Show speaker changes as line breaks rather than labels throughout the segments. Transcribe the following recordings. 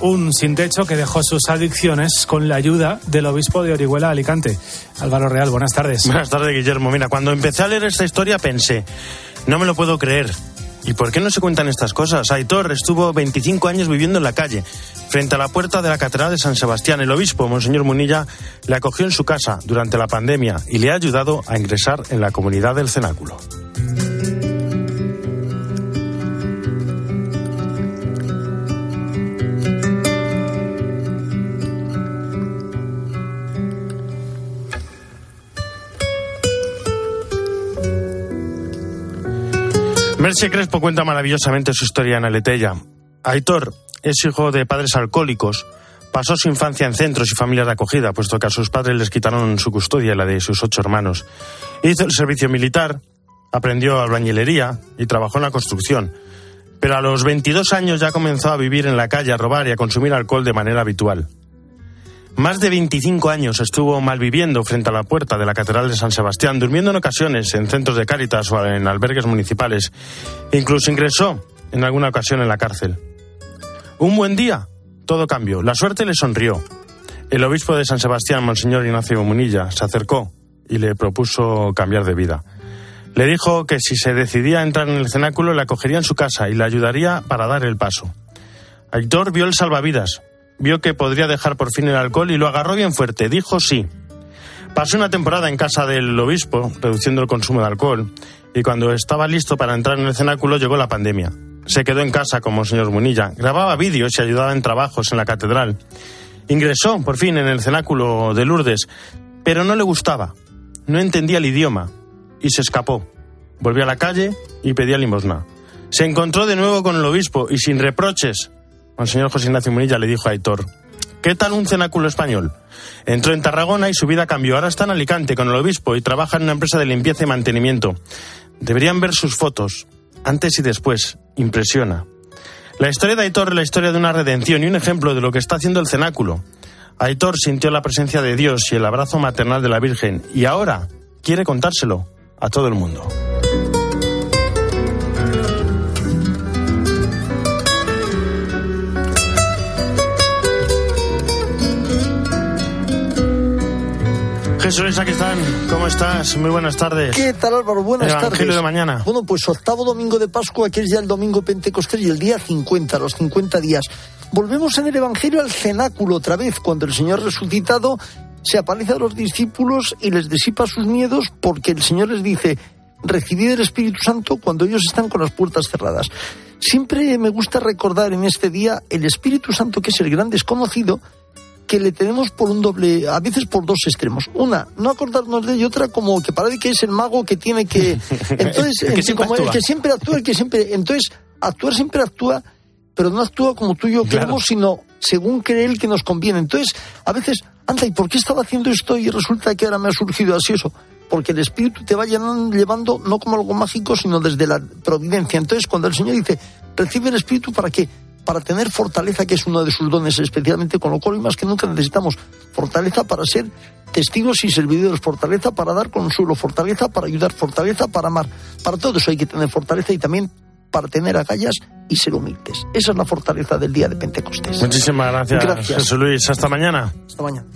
Un sin techo que dejó sus adicciones con la ayuda del obispo de Orihuela Alicante. Álvaro Real, buenas tardes.
Buenas tardes, Guillermo. Mira, cuando empecé a leer esta historia pensé, no me lo puedo creer. ¿Y por qué no se cuentan estas cosas? Aitor estuvo 25 años viviendo en la calle, frente a la puerta de la Catedral de San Sebastián. El obispo, Monseñor Munilla, le acogió en su casa durante la pandemia y le ha ayudado a ingresar en la comunidad del cenáculo. Merche Crespo cuenta maravillosamente su historia en Aletella. Aitor es hijo de padres alcohólicos. Pasó su infancia en centros y familias de acogida, puesto que a sus padres les quitaron su custodia la de sus ocho hermanos. Hizo el servicio militar, aprendió albañilería y trabajó en la construcción. Pero a los 22 años ya comenzó a vivir en la calle, a robar y a consumir alcohol de manera habitual. Más de 25 años estuvo malviviendo frente a la puerta de la Catedral de San Sebastián, durmiendo en ocasiones en centros de Cáritas o en albergues municipales. Incluso ingresó en alguna ocasión en la cárcel. Un buen día, todo cambió. La suerte le sonrió. El obispo de San Sebastián, Monseñor Ignacio Munilla, se acercó y le propuso cambiar de vida. Le dijo que si se decidía a entrar en el cenáculo, le acogería en su casa y le ayudaría para dar el paso. Aitor vio el salvavidas, vio que podría dejar por fin el alcohol y lo agarró bien fuerte. Dijo sí. Pasó una temporada en casa del obispo, reduciendo el consumo de alcohol, y cuando estaba listo para entrar en el cenáculo llegó la pandemia. Se quedó en casa como señor Munilla, grababa vídeos y ayudaba en trabajos en la catedral. Ingresó, por fin, en el cenáculo de Lourdes, pero no le gustaba, no entendía el idioma, y se escapó. Volvió a la calle y pedía limosna. Se encontró de nuevo con el obispo y sin reproches señor José Ignacio Munilla le dijo a Aitor, ¿qué tal un cenáculo español? Entró en Tarragona y su vida cambió. Ahora está en Alicante con el obispo y trabaja en una empresa de limpieza y mantenimiento. Deberían ver sus fotos, antes y después. Impresiona. La historia de Aitor es la historia de una redención y un ejemplo de lo que está haciendo el cenáculo. Aitor sintió la presencia de Dios y el abrazo maternal de la Virgen y ahora quiere contárselo a todo el mundo. Jesús, aquí están. ¿Cómo estás? Muy buenas tardes.
¿Qué tal, Álvaro? Buenas
el
tardes.
de mañana.
Bueno, pues octavo domingo de Pascua, que es ya el domingo Pentecostés y el día 50, los 50 días. Volvemos en el Evangelio al cenáculo otra vez, cuando el Señor resucitado se aparece a los discípulos y les disipa sus miedos porque el Señor les dice, recibid el Espíritu Santo cuando ellos están con las puertas cerradas. Siempre me gusta recordar en este día el Espíritu Santo, que es el gran desconocido, que le tenemos por un doble, a veces por dos extremos. Una, no acordarnos de y otra como que parece que es el mago que tiene que... Entonces,
el, que siempre
como el que siempre actúa, el que siempre... Entonces, actuar siempre actúa, pero no actúa como tú y yo queremos, sino según cree él que nos conviene. Entonces, a veces, anda, ¿y por qué estaba haciendo esto y resulta que ahora me ha surgido así eso? Porque el espíritu te va llevando no como algo mágico, sino desde la providencia. Entonces, cuando el Señor dice, recibe el espíritu para qué? Para tener fortaleza, que es uno de sus dones, especialmente con lo cual más que nunca necesitamos fortaleza para ser testigos y servidores, fortaleza para dar consuelo, fortaleza para ayudar, fortaleza para amar. Para todo eso hay que tener fortaleza y también para tener agallas y ser humildes. Esa es la fortaleza del día de Pentecostés.
Muchísimas gracias, gracias. Jesús Luis. Hasta mañana.
Hasta mañana.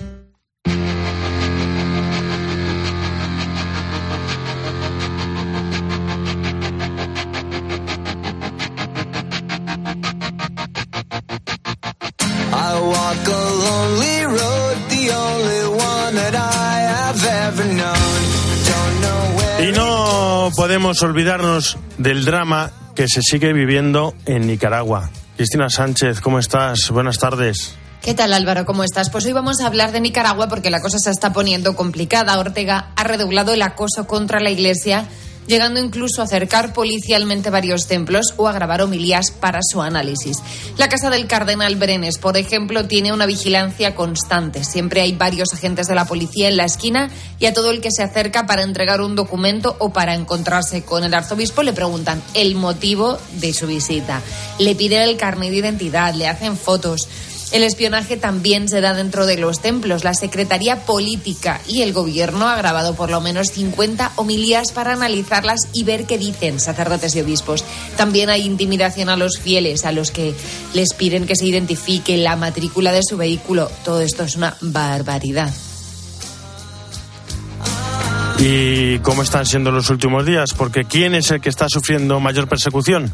Podemos olvidarnos del drama que se sigue viviendo en Nicaragua. Cristina Sánchez, ¿cómo estás? Buenas tardes.
¿Qué tal Álvaro? ¿Cómo estás? Pues hoy vamos a hablar de Nicaragua porque la cosa se está poniendo complicada. Ortega ha redoblado el acoso contra la Iglesia llegando incluso a acercar policialmente varios templos o a grabar homilías para su análisis. La casa del cardenal Brenes, por ejemplo, tiene una vigilancia constante. Siempre hay varios agentes de la policía en la esquina y a todo el que se acerca para entregar un documento o para encontrarse con el arzobispo le preguntan el motivo de su visita. Le piden el carnet de identidad, le hacen fotos. El espionaje también se da dentro de los templos. La Secretaría Política y el Gobierno ha grabado por lo menos 50 homilías para analizarlas y ver qué dicen sacerdotes y obispos. También hay intimidación a los fieles, a los que les piden que se identifique la matrícula de su vehículo. Todo esto es una barbaridad.
¿Y cómo están siendo los últimos días? Porque ¿quién es el que está sufriendo mayor persecución?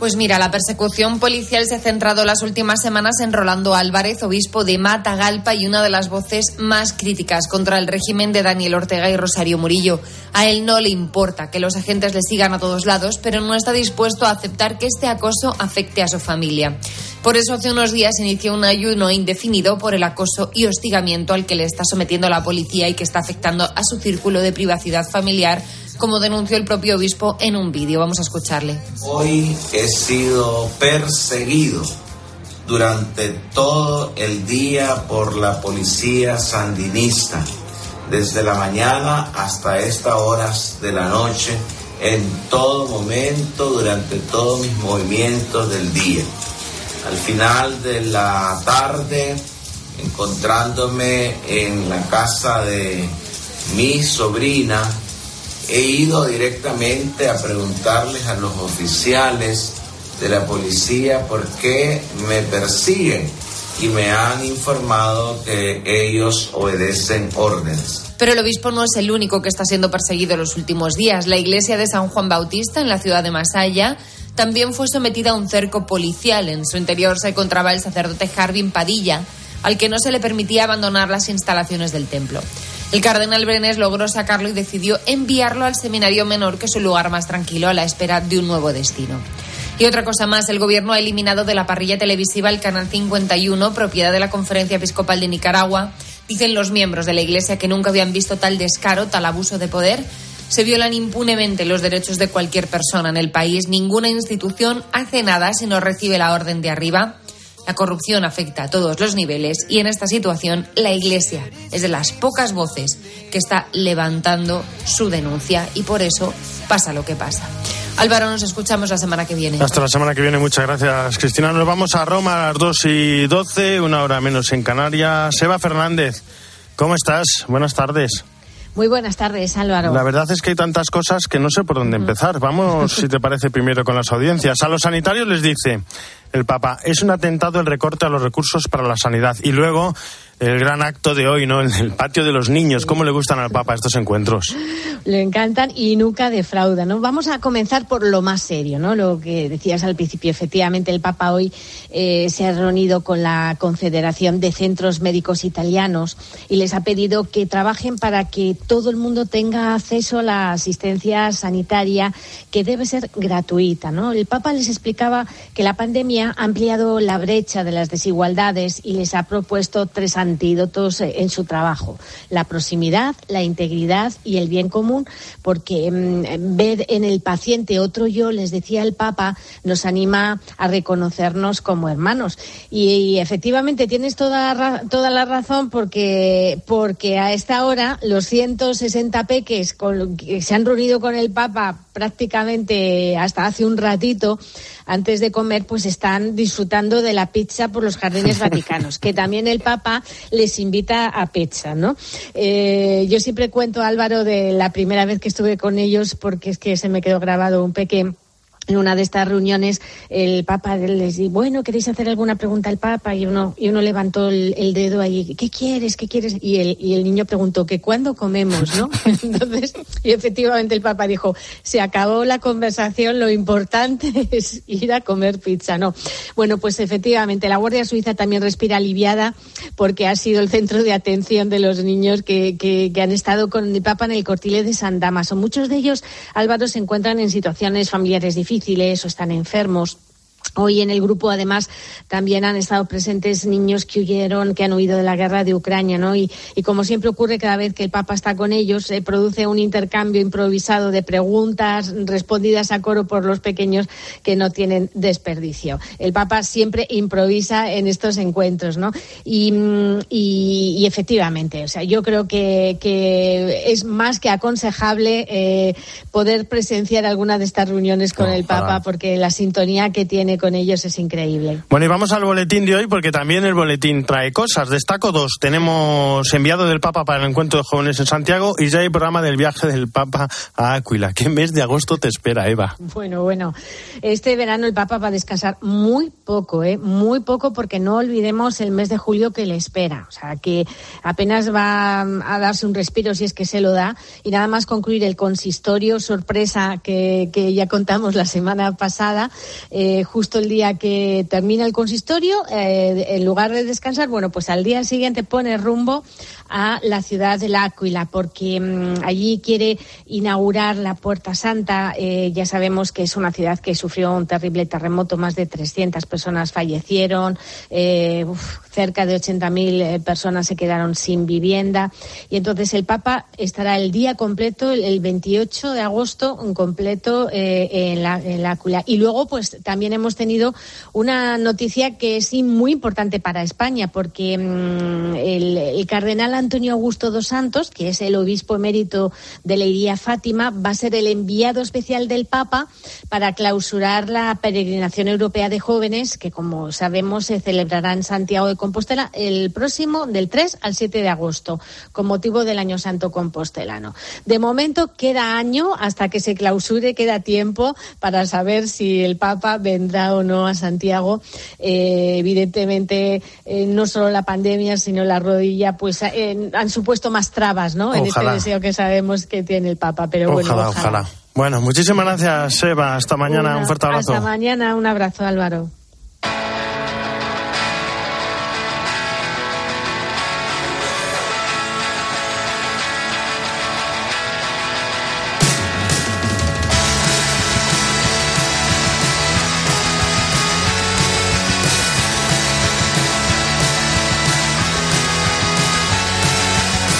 Pues mira, la persecución policial se ha centrado las últimas semanas en Rolando Álvarez, obispo de Matagalpa y una de las voces más críticas contra el régimen de Daniel Ortega y Rosario Murillo. A él no le importa que los agentes le sigan a todos lados, pero no está dispuesto a aceptar que este acoso afecte a su familia. Por eso hace unos días inició un ayuno indefinido por el acoso y hostigamiento al que le está sometiendo la policía y que está afectando a su círculo de privacidad familiar como denunció el propio obispo en un vídeo. Vamos a escucharle.
Hoy he sido perseguido durante todo el día por la policía sandinista, desde la mañana hasta estas horas de la noche, en todo momento, durante todos mis movimientos del día. Al final de la tarde, encontrándome en la casa de mi sobrina, he ido directamente a preguntarles a los oficiales de la policía por qué me persiguen y me han informado que ellos obedecen órdenes.
Pero el obispo no es el único que está siendo perseguido en los últimos días. La iglesia de San Juan Bautista, en la ciudad de Masaya, también fue sometida a un cerco policial. En su interior se encontraba el sacerdote Jarvin Padilla, al que no se le permitía abandonar las instalaciones del templo. El cardenal Brenes logró sacarlo y decidió enviarlo al seminario menor, que es un lugar más tranquilo, a la espera de un nuevo destino. Y otra cosa más, el gobierno ha eliminado de la parrilla televisiva el Canal 51, propiedad de la Conferencia Episcopal de Nicaragua. Dicen los miembros de la Iglesia que nunca habían visto tal descaro, tal abuso de poder. Se violan impunemente los derechos de cualquier persona en el país. Ninguna institución hace nada si no recibe la orden de arriba. La corrupción afecta a todos los niveles y en esta situación la Iglesia es de las pocas voces que está levantando su denuncia y por eso pasa lo que pasa. Álvaro, nos escuchamos la semana que viene.
Hasta la semana que viene, muchas gracias, Cristina. Nos vamos a Roma a las 2 y 12, una hora menos en Canarias. Seba Fernández, ¿cómo estás? Buenas tardes.
Muy buenas tardes, Álvaro.
La verdad es que hay tantas cosas que no sé por dónde empezar. Vamos, si te parece, primero con las audiencias. A los sanitarios les dice el Papa, es un atentado el recorte a los recursos para la sanidad. Y luego el gran acto de hoy, ¿no? En el patio de los niños. ¿Cómo le gustan al Papa estos encuentros?
Le encantan y nunca defraudan, ¿no? Vamos a comenzar por lo más serio, ¿no? Lo que decías al principio. Efectivamente, el Papa hoy eh, se ha reunido con la Confederación de Centros Médicos Italianos y les ha pedido que trabajen para que todo el mundo tenga acceso a la asistencia sanitaria que debe ser gratuita, ¿no? El Papa les explicaba que la pandemia ha ampliado la brecha de las desigualdades y les ha propuesto tres años antídotos en su trabajo. La proximidad, la integridad y el bien común, porque mm, ver en el paciente otro yo, les decía el Papa, nos anima a reconocernos como hermanos. Y, efectivamente tienes toda, toda la razón porque, porque a esta hora los 160 peques que se han reunido con el Papa prácticamente hasta hace un ratito, antes de comer, pues están disfrutando de la pizza por los jardines vaticanos, que también el Papa les invita a pizza, ¿no? Eh, yo siempre cuento, Álvaro, de la primera vez que estuve con ellos, porque es que se me quedó grabado un pequeño en una de estas reuniones el Papa les dijo, bueno, ¿queréis hacer alguna pregunta al Papa? Y uno, y uno levantó el, dedo ahí, ¿qué quieres? ¿Qué quieres? Y el, y el niño preguntó, ¿que cuándo comemos? ¿no? Entonces, y efectivamente el Papa dijo, se acabó la conversación, lo importante es ir a comer pizza, ¿no? Bueno, pues efectivamente, la Guardia Suiza también respira aliviada porque ha sido el centro de atención de los niños que, que, que han estado con el Papa en el cortile de San Damaso. Muchos de ellos, Álvaro, se encuentran en situaciones familiares difíciles difíciles o están enfermos Hoy en el grupo, además, también han estado presentes niños que huyeron, que han huido de la guerra de Ucrania, ¿no? Y, como siempre ocurre cada vez que el Papa está con ellos, se produce un intercambio improvisado de preguntas respondidas a coro por los pequeños que no tienen desperdicio. El Papa siempre improvisa en estos encuentros, ¿no? Y, efectivamente, o sea, yo creo que, es más que aconsejable eh, poder presenciar alguna de estas reuniones con el Papa, porque la sintonía que tiene con ellos es increíble.
Bueno, y vamos al boletín de hoy porque también el boletín trae cosas. Destaco dos. Tenemos enviado del Papa para el encuentro de jóvenes en Santiago y ya hay programa del viaje del Papa a Áquila. ¿Qué mes de agosto te espera, Eva?
Bueno, bueno. Este verano el Papa va a descansar muy poco, ¿eh? Muy poco porque no olvidemos el mes de julio que le espera. O sea, que apenas va a darse un respiro si es que se lo da y nada más concluir el consistorio sorpresa que, ya contamos la semana pasada, eh, justo el día que termina el consistorio, eh, en lugar de descansar, bueno, pues al día siguiente pone rumbo a la ciudad de la Áquila, porque mm, allí quiere inaugurar la Puerta Santa. Eh, ya sabemos que es una ciudad que sufrió un terrible terremoto, más de 300 personas fallecieron, eh, cerca de 80.000 eh, personas se quedaron sin vivienda. Y entonces el Papa estará el día completo, el 28 de agosto, completo en, la, en la Áquila. Y luego, pues también hemos tenido una noticia que es muy importante para España, porque mm, el, el cardenal Antonio Augusto dos Santos, que es el obispo emérito de Leiría Fátima, va a ser el enviado especial del Papa para clausurar la peregrinación europea de jóvenes, que como sabemos se celebrará en Santiago de Compostela el próximo del 3 al 7 de agosto, con motivo del Año Santo Compostelano. De momento queda año hasta que se clausure, queda tiempo para saber si el Papa vendrá o no a Santiago. Eh, evidentemente, eh, no solo la pandemia, sino la rodilla, pues eh, han supuesto más trabas, ¿no? En este deseo que sabemos que tiene el Papa, pero bueno.
Ojalá, ojalá. Bueno, muchísimas gracias, Eva. Hasta mañana. un fuerte abrazo.
Hasta mañana. Un abrazo, Álvaro.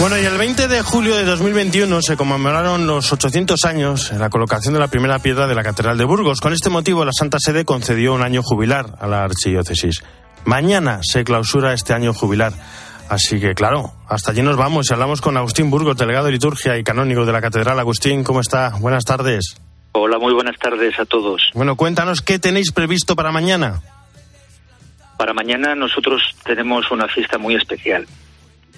Bueno, y el 20 de julio de 2021 se conmemoraron los 800 años en la colocación de la primera piedra de la Catedral de Burgos. Con este motivo, la Santa Sede concedió un año jubilar a la archidiócesis. Mañana se clausura este año jubilar. Así que, claro, hasta allí nos vamos y hablamos con Agustín Burgos, delegado de liturgia y canónigo de la Catedral. Agustín, ¿cómo está? Buenas tardes.
Hola, muy buenas tardes a todos.
Bueno, cuéntanos qué tenéis previsto para mañana.
Para mañana nosotros tenemos una fiesta muy especial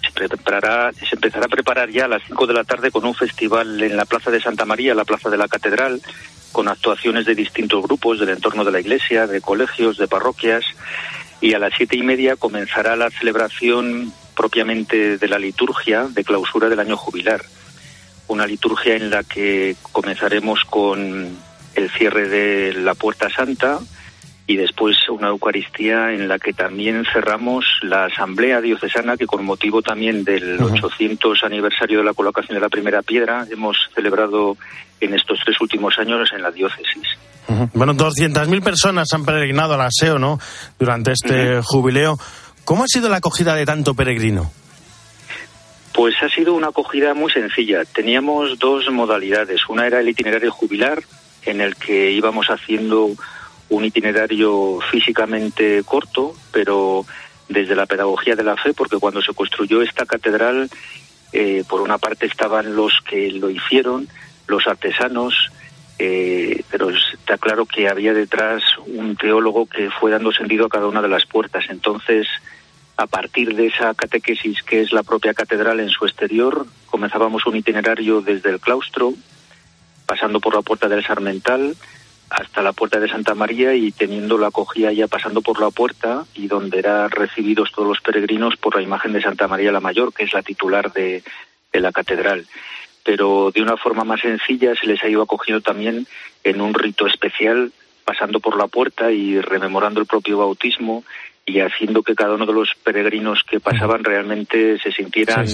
se preparará, se empezará a preparar ya a las 5 de la tarde con un festival en la Plaza de Santa María, la Plaza de la Catedral, con actuaciones de distintos grupos del entorno de la iglesia, de colegios, de parroquias, y a las siete y media comenzará la celebración propiamente de la liturgia de clausura del año jubilar. Una liturgia en la que comenzaremos con el cierre de la Puerta Santa, y después una Eucaristía en la que también cerramos la Asamblea Diocesana que con motivo también del 800 aniversario de la colocación de la primera piedra hemos celebrado en estos tres últimos años en la diócesis.
Bueno, 200.000 personas han peregrinado al aseo, ¿no? Durante este jubileo. ¿Cómo ha sido la acogida de tanto peregrino?
Pues ha sido una acogida muy sencilla. Teníamos dos modalidades. Una era el itinerario jubilar, en el que íbamos haciendo un itinerario físicamente corto, pero desde la pedagogía de la fe, porque cuando se construyó esta catedral, eh, por una parte estaban los que lo hicieron, los artesanos, eh, pero está claro que había detrás un teólogo que fue dando sentido a cada una de las puertas. Entonces, a partir de esa catequesis que es la propia catedral en su exterior, comenzábamos un itinerario desde el claustro, pasando por la puerta del Sarmental, hasta la puerta de Santa María y teniendo la acogida ya pasando por la puerta y donde eran recibidos todos los peregrinos por la imagen de Santa María la Mayor, que es la titular de, la catedral. Pero de una forma más sencilla se les ha ido acogiendo también en un rito especial, pasando por la puerta y rememorando el propio bautismo y haciendo que cada uno de los peregrinos que pasaban realmente se sintieran,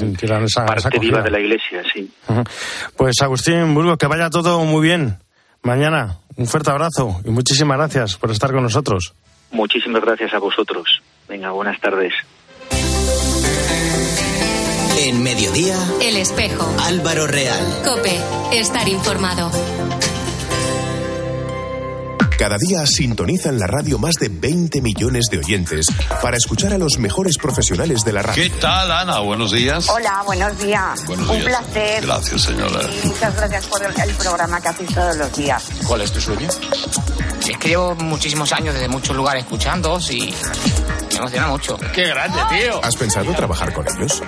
parte viva de la iglesia, sí.
Pues Agustín Burgos, que vaya todo muy bien mañana. Un fuerte abrazo y muchísimas gracias por estar con nosotros.
Muchísimas gracias a vosotros. Venga, buenas tardes.
En mediodía,
El espejo.
Álvaro Real.
Cope, estar informado.
Cada día sintonizan la radio más de 20 millones de oyentes para escuchar a los mejores profesionales de la radio.
¿Qué tal, Ana? Buenos días.
Hola, buenos días.
Buenos
Un placer.
Gracias, señora.
muchas gracias por el, programa que hacéis todos los días.
¿Cuál es tu sueño?
es que llevo muchísimos años desde muchos lugares escuchándoos y me emociona mucho.
¡Qué grande, tío!
¿Has pensado trabajar con ellos?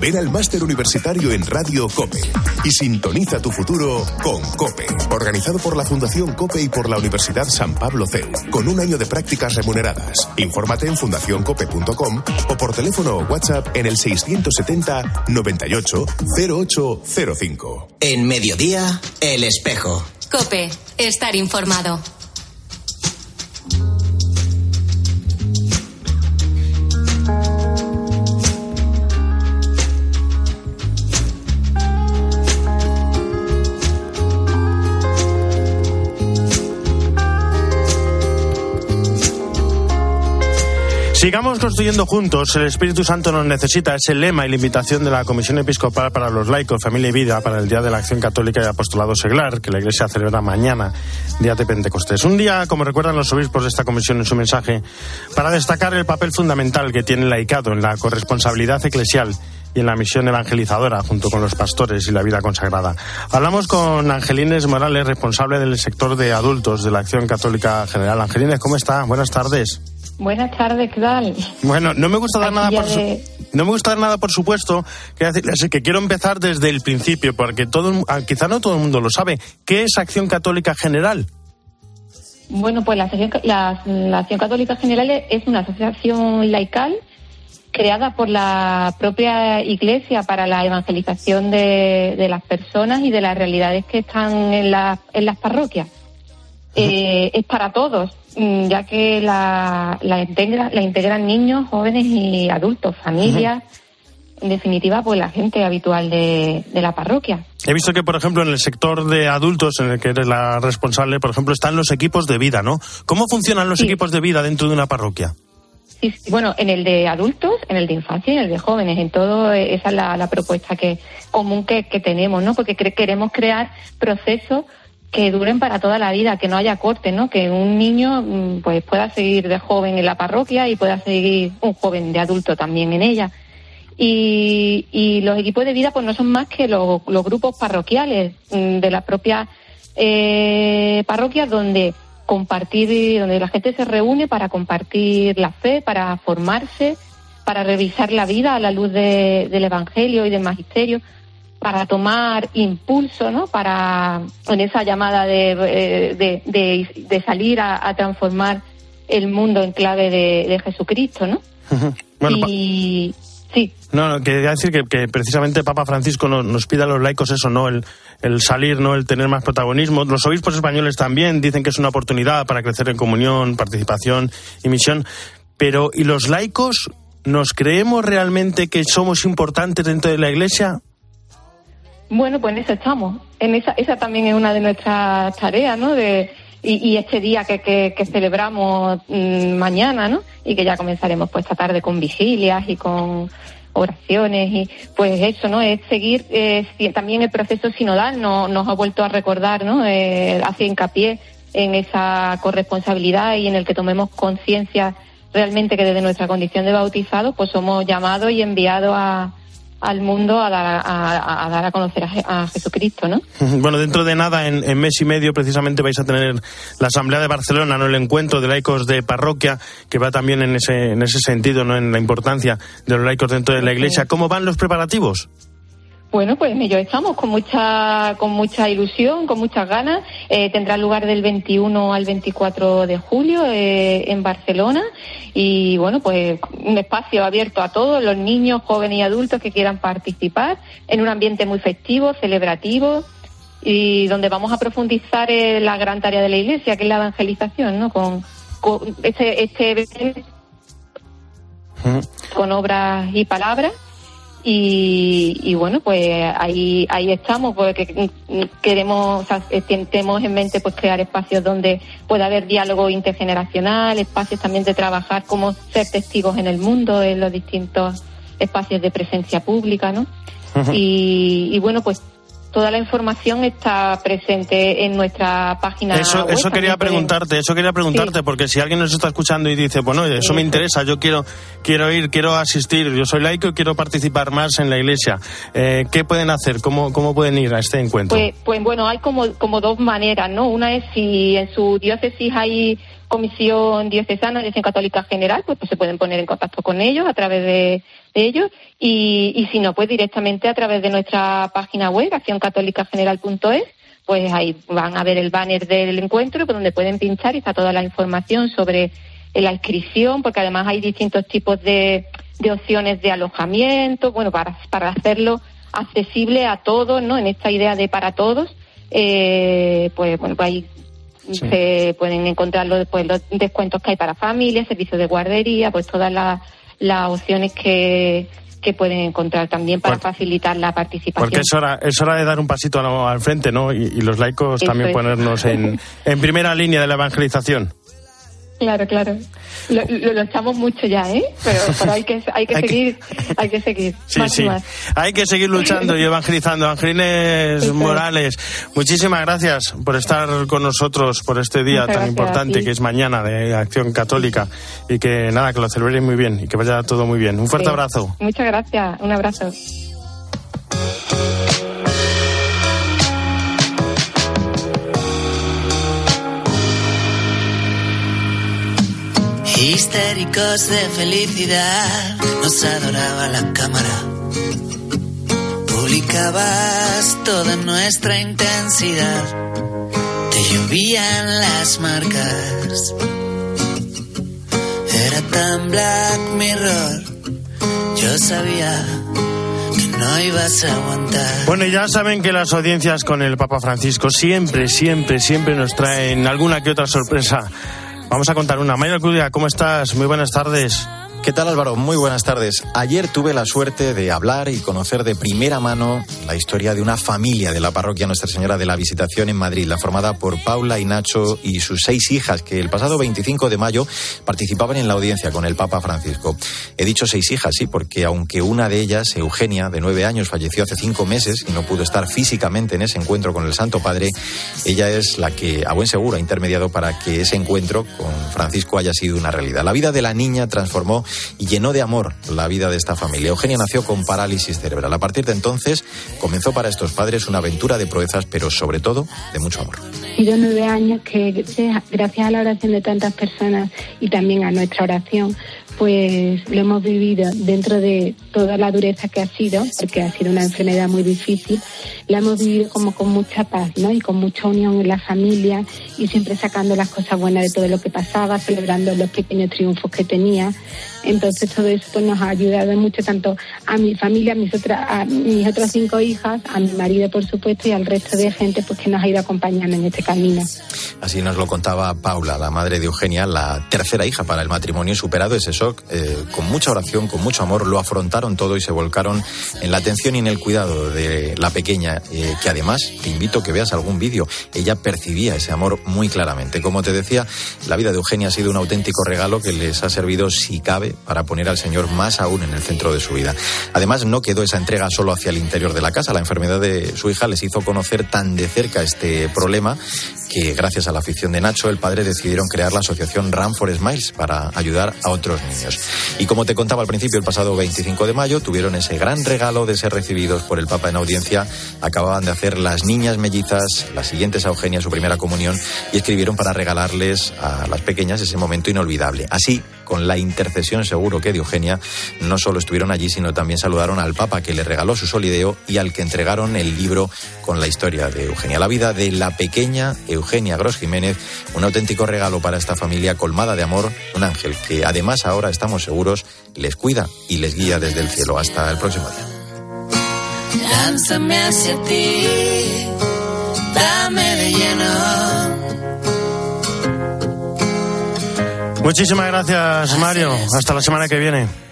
Ven al máster universitario en Radio Cope y sintoniza tu futuro con Cope, organizado por la Fundación Cope y por la Universidad San Pablo CEU, con un año de prácticas remuneradas. Infórmate en fundacioncope.com o por teléfono o WhatsApp en el 670 98 0805.
En mediodía, El Espejo.
Cope, estar informado.
Sigamos construyendo juntos. El Espíritu Santo nos necesita. Es el lema y la invitación de la Comisión Episcopal para los laicos, familia y vida para el Día de la Acción Católica y Apostolado Seglar, que la Iglesia celebra mañana, día de Pentecostés. Un día, como recuerdan los obispos de esta comisión en su mensaje, para destacar el papel fundamental que tiene laicado en la corresponsabilidad eclesial y en la misión evangelizadora junto con los pastores y la vida consagrada. Hablamos con Angelines Morales, responsable del sector de adultos de la Acción Católica General. Angelines, ¿cómo está? Buenas tardes.
Buenas tardes, ¿qué tal?
Bueno, no me gusta dar
Aquí
nada por su- no me gusta dar nada por supuesto. Decirles que quiero empezar desde el principio, porque todo, ah, quizá no todo el mundo lo sabe. ¿Qué es Acción Católica General?
Bueno, pues la, la- la Acción Católica General es una asociación laical creada por la propia Iglesia para la evangelización de, de las personas y de las realidades que están en, la- en las parroquias. Eh, es para todos, mm, ya que la, la, integra- la integran niños, jóvenes y adultos, familias, en definitiva, pues la gente habitual de, de la parroquia.
He visto que, por ejemplo, en el sector de adultos, en el que eres la responsable, por ejemplo, están los equipos de vida, ¿no? ¿Cómo funcionan los equipos de vida dentro de una parroquia?
Sí, sí, bueno, en el de adultos, en el de infancia y en el de jóvenes, en todo eh, esa es la, la propuesta que común que, que tenemos, ¿no? Porque queremos crear procesos que duren para toda la vida, que no haya corte, ¿no? Que un niño mm, pues pueda seguir de joven en la parroquia y pueda seguir un joven de adulto también en ella. Y, y los equipos de vida pues no son más que los, grupos parroquiales mm, de las propias eh, parroquias donde compartir, donde la gente se reúne para compartir la fe, para formarse, para revisar la vida a la luz de- del Evangelio y del Magisterio, para tomar impulso, ¿no? Para en esa llamada de, eh, de, de- de salir a, a transformar el mundo en clave de, Jesucristo, ¿no?
Bueno,
y sí,
No, no, quería decir que, que precisamente Papa Francisco no- nos, pide a los laicos eso, ¿no? El, el salir, ¿no? El tener más protagonismo. Los obispos españoles también dicen que es una oportunidad para crecer en comunión, participación y misión. Pero, ¿y los laicos nos creemos realmente que somos importantes dentro de la Iglesia?
Bueno, pues en eso estamos. En esa, esa también es una de nuestras tareas, ¿no? De, y, y este día que, que, que celebramos mm, mañana, ¿no? Y que ya comenzaremos pues esta tarde con vigilias y con oraciones y pues eso, ¿no? Es seguir eh, también el proceso sinodal no, nos ha vuelto a recordar, ¿no? Eh, hace hincapié en esa corresponsabilidad y en el que tomemos conciencia realmente que desde nuestra condición de bautizados pues somos llamados y enviados a, al mundo a dar a, a- dar a conocer a Jesucristo, ¿no?
Bueno, dentro de nada, en, en mes y medio, precisamente vais a tener la Asamblea de Barcelona, ¿no? El encuentro de laicos de parroquia, que va también en ese, en ese sentido, ¿no? En la importancia de los laicos dentro de la Iglesia. ¿Cómo van los preparativos?
Bueno, pues ellos estamos con mucha, con mucha ilusión, con muchas ganas. Eh, tendrá lugar del 21 al 24 de julio eh, en Barcelona y bueno, pues un espacio abierto a todos, los niños, jóvenes y adultos que quieran participar en un ambiente muy festivo, celebrativo y donde vamos a profundizar en la gran tarea de la Iglesia, que es la evangelización, ¿no? Con, con este, este evento con obras y palabras y, y bueno pues ahí ahí estamos porque queremos o sea, eh, ten- tenemos en mente pues crear espacios donde pueda haber diálogo intergeneracional espacios también de trabajar como ser testigos en el mundo en los distintos espacios de presencia pública no y, y bueno pues toda la información está presente en nuestra página
eso,
web.
Eso quería preguntarte, eso quería preguntarte, porque si alguien nos está escuchando y dice, bueno, eso me interesa, yo quiero, quiero ir, quiero asistir, yo soy laico y quiero participar más en la iglesia, eh, ¿qué pueden hacer? ¿Cómo, ¿Cómo pueden ir a este encuentro?
Pues, pues bueno, hay como, como dos maneras, ¿no? Una es si en su diócesis hay comisión diocesana, diocesión católica general, pues, pues, se pueden poner en contacto con ellos a través de, ellos y, y, si no, pues directamente a través de nuestra página web, accioncatolicageneral.es, pues ahí van a ver el banner del encuentro donde pueden pinchar y está toda la información sobre la inscripción, porque además hay distintos tipos de, de opciones de alojamiento, bueno, para, para hacerlo accesible a todos, ¿no? En esta idea de para todos, eh, pues bueno, pues se pueden encontrar los, pues, los descuentos que hay para familias, servicios de guardería, pues todas las, las opciones que, que pueden encontrar también para facilitar la participación.
Porque es hora, es hora de dar un pasito al, frente, ¿no? Y, los laicos también ponernos en, en primera línea de la evangelización.
Claro, claro. Lo, lo, echamos mucho ya, ¿eh? Pero, pero hay que, hay que seguir, hay que seguir.
Sí, sí. Hay que seguir luchando y evangelizando. Angelines Morales, muchísimas gracias por estar con nosotros por este día tan importante que es mañana de Acción Católica y que nada, que lo celebréis muy bien y que vaya todo muy bien. Un fuerte abrazo.
Muchas gracias. Un abrazo.
Histéricos de felicidad, nos adoraba la cámara. Publicabas toda nuestra intensidad, te llovían las marcas. Era tan Black Mirror, yo sabía no ibas a aguantar.
Bueno, ya saben que las audiencias con el Papa Francisco siempre, siempre, siempre nos traen alguna que otra sorpresa. Vamos a contar una. Mayor Cudia, ¿cómo estás? Muy buenas tardes.
¿Qué tal Álvaro? Muy buenas tardes. Ayer tuve la suerte de hablar y conocer de primera mano la historia de una familia de la parroquia Nuestra Señora de la Visitación en Madrid, la formada por Paula y Nacho y sus seis hijas, que el pasado 25 de mayo participaban en la audiencia con el Papa Francisco. He dicho seis hijas, sí, porque aunque una de ellas, Eugenia, de nueve años, falleció hace cinco meses y no pudo estar físicamente en ese encuentro con el Santo Padre, ella es la que, a buen seguro, ha intermediado para que ese encuentro con Francisco haya sido una realidad. La vida de la niña transformó y llenó de amor la vida de esta familia. Eugenia nació con parálisis cerebral. A partir de entonces comenzó para estos padres una aventura de proezas, pero sobre todo de mucho amor.
Y de nueve años que gracias a la oración de tantas personas y también a nuestra oración, pues lo hemos vivido dentro de toda la dureza que ha sido, porque ha sido una enfermedad muy difícil, la hemos vivido como con mucha paz, ¿no? Y con mucha unión en la familia y siempre sacando las cosas buenas de todo lo que pasaba, celebrando los pequeños triunfos que tenía. Entonces todo eso pues, nos ha ayudado mucho tanto a mi familia, a mis, otras, a mis otras cinco hijas, a mi marido por supuesto y al resto de gente pues que nos ha ido acompañando en este camino.
Así nos lo contaba Paula, la madre de Eugenia, la tercera hija para el matrimonio superado ese eh, con mucha oración, con mucho amor, lo afrontaron todo y se volcaron en la atención y en el cuidado de la pequeña, eh, que además te invito a que veas algún vídeo. Ella percibía ese amor muy claramente. Como te decía, la vida de Eugenia ha sido un auténtico regalo que les ha servido, si cabe, para poner al Señor más aún en el centro de su vida. Además, no quedó esa entrega solo hacia el interior de la casa. La enfermedad de su hija les hizo conocer tan de cerca este problema que, gracias a la afición de Nacho, el padre decidieron crear la asociación Run for Smiles para ayudar a otros niños. Y como te contaba al principio, el pasado 25 de mayo tuvieron ese gran regalo de ser recibidos por el Papa en audiencia. Acababan de hacer las niñas mellizas, las siguientes a Eugenia, su primera comunión, y escribieron para regalarles a las pequeñas ese momento inolvidable. Así, con la intercesión seguro que de Eugenia, no solo estuvieron allí, sino también saludaron al Papa que le regaló su solideo y al que entregaron el libro con la historia de Eugenia. La vida de la pequeña Eugenia Gros Jiménez, un auténtico regalo para esta familia colmada de amor, un ángel que además ahora estamos seguros les cuida y les guía desde el cielo. Hasta el próximo día.
Lánzame hacia ti, dame de lleno.
Muchísimas gracias, Mario. Hasta la semana que viene.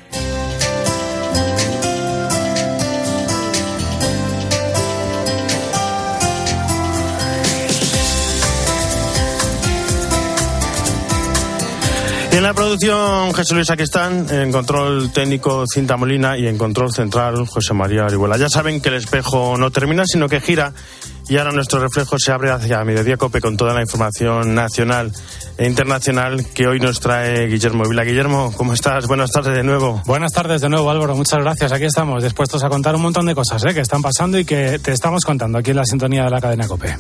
En la producción Jesús Luis Aquistán, en control técnico Cinta Molina y en control central José María Orihuela. Ya saben que el espejo no termina, sino que gira y ahora nuestro reflejo se abre hacia Mediodía Cope con toda la información nacional e internacional que hoy nos trae Guillermo Vila. Guillermo, ¿cómo estás? Buenas tardes de nuevo.
Buenas tardes de nuevo, Álvaro. Muchas gracias. Aquí estamos, dispuestos a contar un montón de cosas ¿eh? que están pasando y que te estamos contando aquí en la sintonía de la cadena Cope.